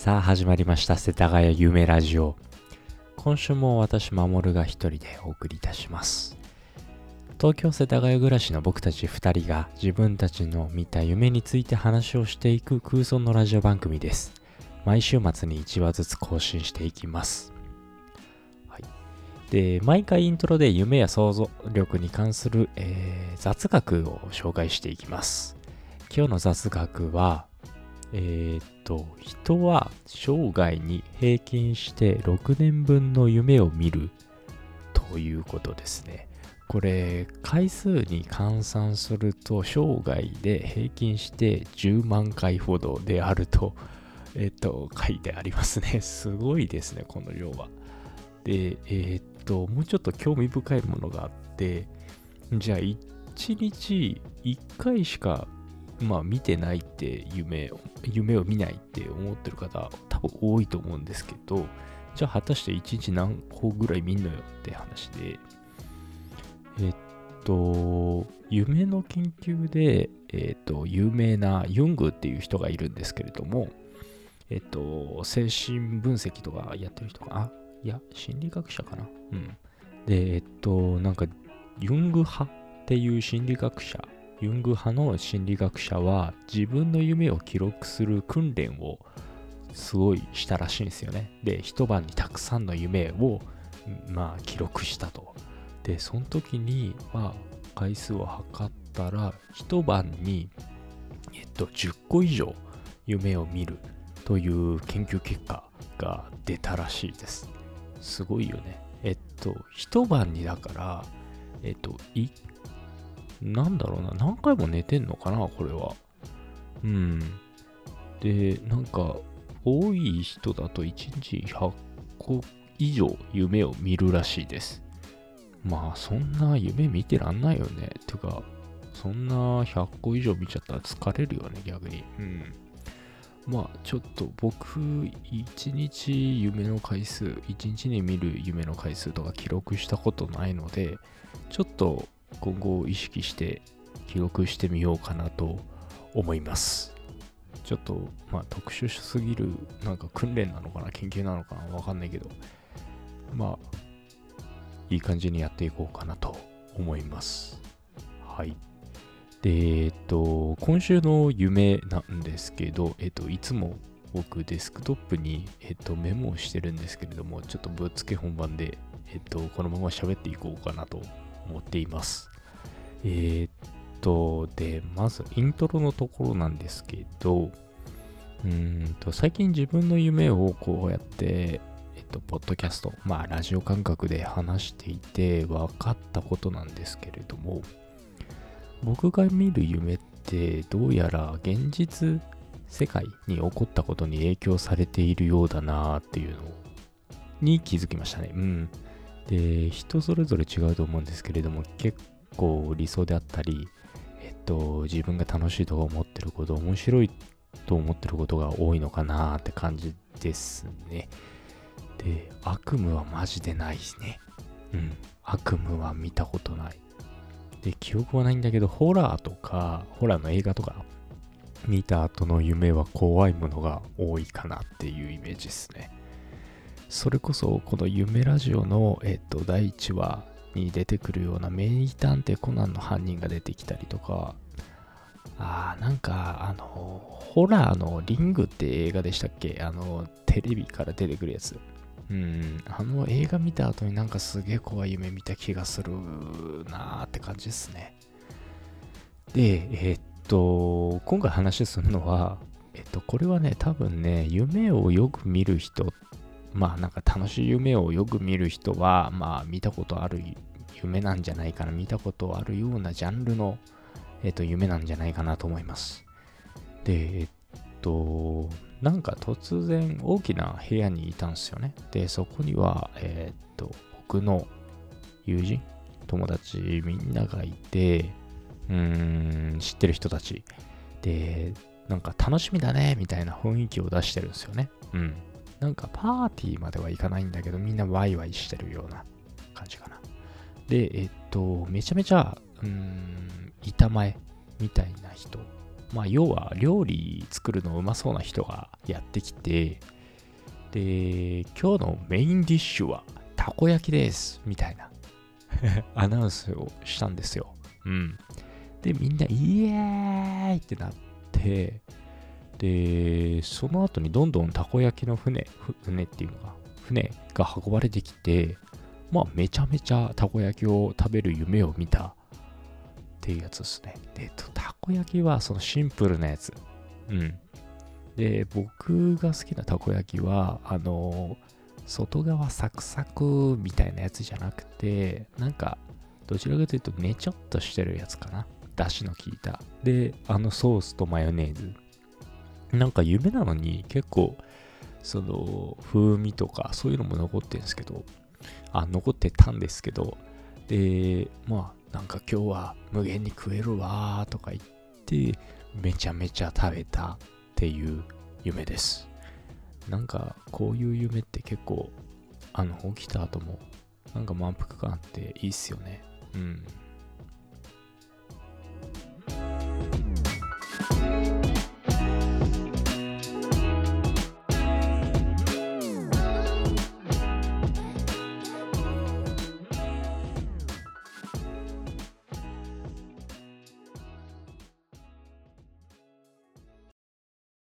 さあ始まりました。世田谷夢ラジオ。今週も私守が一人でお送りいたします。東京世田谷暮らしの僕たち二人が自分たちの見た夢について話をしていく空想のラジオ番組です。毎週末に1話ずつ更新していきます。はい。で毎回イントロで夢や想像力に関する、えー、雑学を紹介していきます。今日の雑学はえー、っと、人は生涯に平均して6年分の夢を見るということですね。これ、回数に換算すると生涯で平均して10万回ほどであると、えっと、書いてありますね。すごいですね、この量は。で、えー、っと、もうちょっと興味深いものがあって、じゃあ1日1回しかまあ見てないって夢を、夢を見ないって思ってる方多分多いと思うんですけど、じゃあ果たして1日何個ぐらい見んのよって話で、えっと、夢の研究で、えっと、有名なユングっていう人がいるんですけれども、えっと、精神分析とかやってる人かな？いや、心理学者かな？うん。で、えっと、なんか、ユング派っていう心理学者ユング派の心理学者は自分の夢を記録する訓練をすごいしたらしいんですよね。で、一晩にたくさんの夢を、まあ、記録したと。で、その時に、まあ、回数を測ったら、一晩に、えっと、10個以上夢を見るという研究結果が出たらしいです。すごいよね。えっと、一晩にだから、えっと、1なんだろうな、何回も寝てんのかな、これは。うん。で、なんか、多い人だと1日100個以上夢を見るらしいです。まあ、そんな夢見てらんないよね。てか、そんな100個以上見ちゃったら疲れるよね、逆に。うん。まあ、ちょっと僕、1日夢の回数、1日に見る夢の回数とか記録したことないので、ちょっと今後意識して記録してみようかなと思います。ちょっと、まあ、特殊すぎる、なんか訓練なのかな、研究なのかな、わかんないけど、まあ、いい感じにやっていこうかなと思います。はい。で、えっと、今週の夢なんですけど、えっと、いつも僕デスクトップに、えっと、メモをしてるんですけれども、ちょっとぶっつけ本番で、えっと、このまま喋っていこうかなと思っています。えー、っと、で、まずイントロのところなんですけど、うんと、最近自分の夢をこうやって、えっと、ポッドキャスト、まあ、ラジオ感覚で話していて分かったことなんですけれども、僕が見る夢ってどうやら現実世界に起こったことに影響されているようだなっていうのに気づきましたね。うん。で、人それぞれ違うと思うんですけれども、結構理想であったり、えっと、自分が楽しいと思ってること、面白いと思ってることが多いのかなって感じですね。で、悪夢はマジでないしね。うん。悪夢は見たことない。で、記憶はないんだけど、ホラーとか、ホラーの映画とか、見た後の夢は怖いものが多いかなっていうイメージですね。それこそこの夢ラジオの、えっと、第1話に出てくるような名探偵コナンの犯人が出てきたりとか、あーなんか、あの、ホラーのリングって映画でしたっけ？あの、テレビから出てくるやつ。うん、あの映画見た後になんかすげえ怖い夢見た気がするなーって感じですね。で、え、っと、今回話するのは、えっと、これはね、多分ね、夢をよく見る人っまあなんか楽しい夢をよく見る人は、まあ見たことある夢なんじゃないかな、見たことあるようなジャンルの、えっ、と、夢なんじゃないかなと思います。で、えっと、なんか突然大きな部屋にいたんですよね。で、そこには、えっと、僕の友人、友達みんながいて、うーん、知ってる人たち。で、なんか楽しみだね、みたいな雰囲気を出してるんですよね。うん。なんかパーティーまではいかないんだけど、みんなワイワイしてるような感じかな。で、えっと、めちゃめちゃ、うーん、板前みたいな人まあ要は料理作るのうまそうな人がやってきて、で、今日のメインディッシュはたこ焼きですみたいな アナウンスをしたんですよ。うん。で、みんなイエーイってなって、で、その後にどんどんたこ焼きの船、船っていうのが、船が運ばれてきて、まあめちゃめちゃたこ焼きを食べる夢を見たっていうやつですね。で、たこ焼きはそのシンプルなやつ。うん。で、僕が好きなたこ焼きは、あの、外側サクサクみたいなやつじゃなくて、なんか、どちらかというとねちょっとしてるやつかな。だしの効いた。で、あのソースとマヨネーズ。なんか夢なのに結構、その風味とかそういうのも残ってるんですけど、あ、残ってたんですけど、で、まあ、なんか今日は無限に食えるわーとか言って、めちゃめちゃ食べたっていう夢です。なんかこういう夢って結構、あの、起きた後も、なんか満腹感あっていいっすよね。うん。